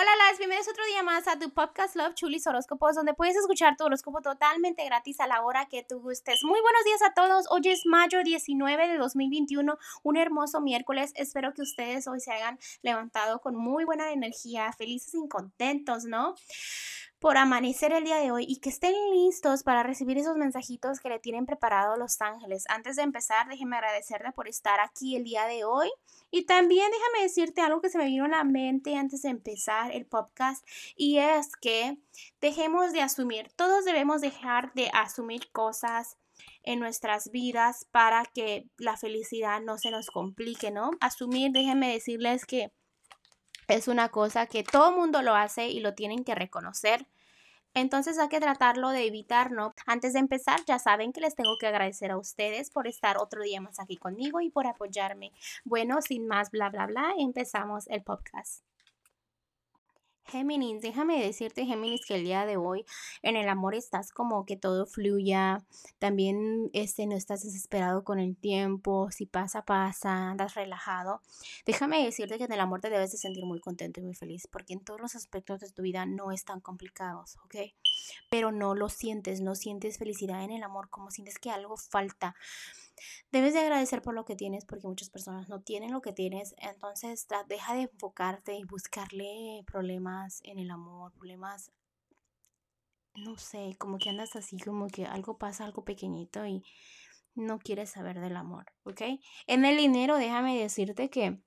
Hola, las bienvenidos otro día más a tu podcast Love Chulis Horóscopos, donde puedes escuchar tu horóscopo totalmente gratis a la hora que tú gustes. Muy buenos días a todos. Hoy es mayo 19 de 2021, un hermoso miércoles. Espero que ustedes hoy se hayan levantado con muy buena energía, felices y contentos, ¿no? Por amanecer el día de hoy y que estén listos para recibir esos mensajitos que le tienen preparado los ángeles. Antes de empezar, déjeme agradecerte por estar aquí el día de hoy y también déjame decirte algo que se me vino a la mente antes de empezar el podcast y es que dejemos de asumir, todos debemos dejar de asumir cosas en nuestras vidas para que la felicidad no se nos complique, ¿no? Asumir, déjenme decirles que es una cosa que todo mundo lo hace y lo tienen que reconocer. Entonces hay que tratarlo de evitar, ¿no? Antes de empezar, ya saben que les tengo que agradecer a ustedes por estar otro día más aquí conmigo y por apoyarme. Bueno, sin más bla, bla, bla, empezamos el podcast. Géminis, déjame decirte, Géminis, que el día de hoy en el amor estás como que todo fluya, también este, no estás desesperado con el tiempo, si pasa, pasa, andas relajado. Déjame decirte que en el amor te debes de sentir muy contento y muy feliz, porque en todos los aspectos de tu vida no están complicados, ¿ok? Pero no lo sientes, no sientes felicidad en el amor, como sientes que algo falta. Debes de agradecer por lo que tienes porque muchas personas no tienen lo que tienes. Entonces deja de enfocarte y buscarle problemas en el amor, problemas, no sé, como que andas así, como que algo pasa, algo pequeñito y no quieres saber del amor, ¿ok? En el dinero, déjame decirte que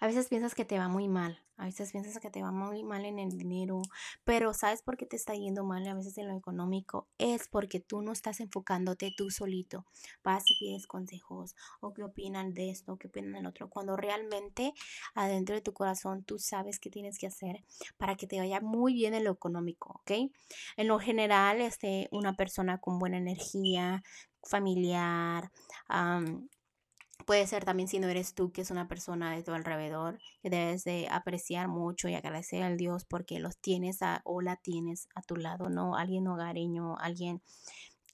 a veces piensas que te va muy mal, a veces piensas que te va muy mal en el dinero, pero ¿sabes por qué te está yendo mal a veces en lo económico? Es porque tú no estás enfocándote tú solito. Vas y pides consejos o qué opinan de esto, o qué opinan del otro, cuando realmente adentro de tu corazón tú sabes qué tienes que hacer para que te vaya muy bien en lo económico, ¿ok? En lo general, este, una persona con buena energía, familiar, Puede ser también si no eres tú, que es una persona de tu alrededor, que debes de apreciar mucho y agradecer al Dios porque los tienes o la tienes a tu lado, ¿no? Alguien hogareño, alguien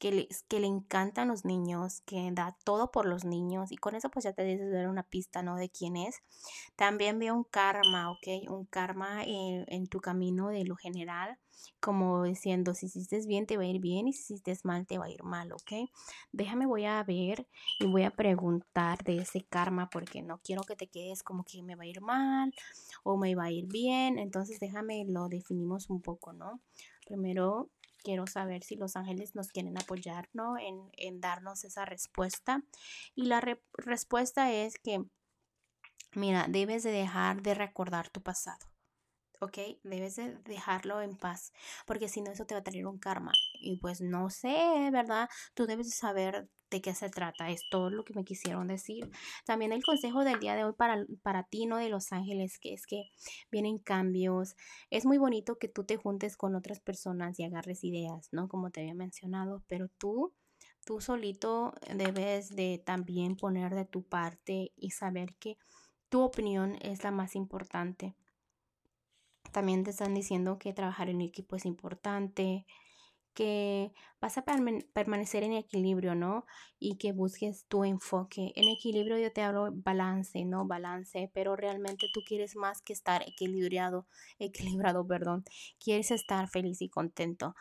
que le, encantan los niños, que da todo por los niños y con eso pues ya te dices ver una pista, ¿no? De quién es. También veo un karma, ¿ok? Un karma en, en tu camino de lo general como diciendo, si hiciste bien, te va a ir bien y si hiciste mal, te va a ir mal, ¿ok? Déjame, voy a ver y voy a preguntar de ese karma porque no quiero que te quedes como que me va a ir mal o me va a ir bien. Entonces, déjame, lo definimos un poco, ¿no? Primero, quiero saber si los ángeles nos quieren apoyar, ¿no? En, en darnos esa respuesta. Y la respuesta es que, mira, debes de dejar de recordar tu pasado. ¿ok? Debes de dejarlo en paz, porque si no eso te va a traer un karma. Y pues no sé, ¿verdad? Tú debes de saber de qué se trata, es todo lo que me quisieron decir. También el consejo del día de hoy para, para ti, ¿no? De Los Ángeles, que es que vienen cambios. Es muy bonito que tú te juntes con otras personas y agarres ideas, ¿no? Como te había mencionado, pero tú tú solito debes de también poner de tu parte y saber que tu opinión es la más importante. También te están diciendo que trabajar en equipo es importante, que vas a permanecer en equilibrio, ¿no? Y que busques tu enfoque. En equilibrio yo te hablo balance, ¿no? Balance, pero realmente tú quieres más que estar equilibrado, equilibrado, perdón. Quieres estar feliz y contento.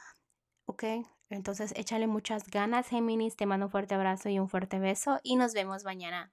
¿Ok? Entonces échale muchas ganas, Géminis. Te mando un fuerte abrazo y un fuerte beso y nos vemos mañana.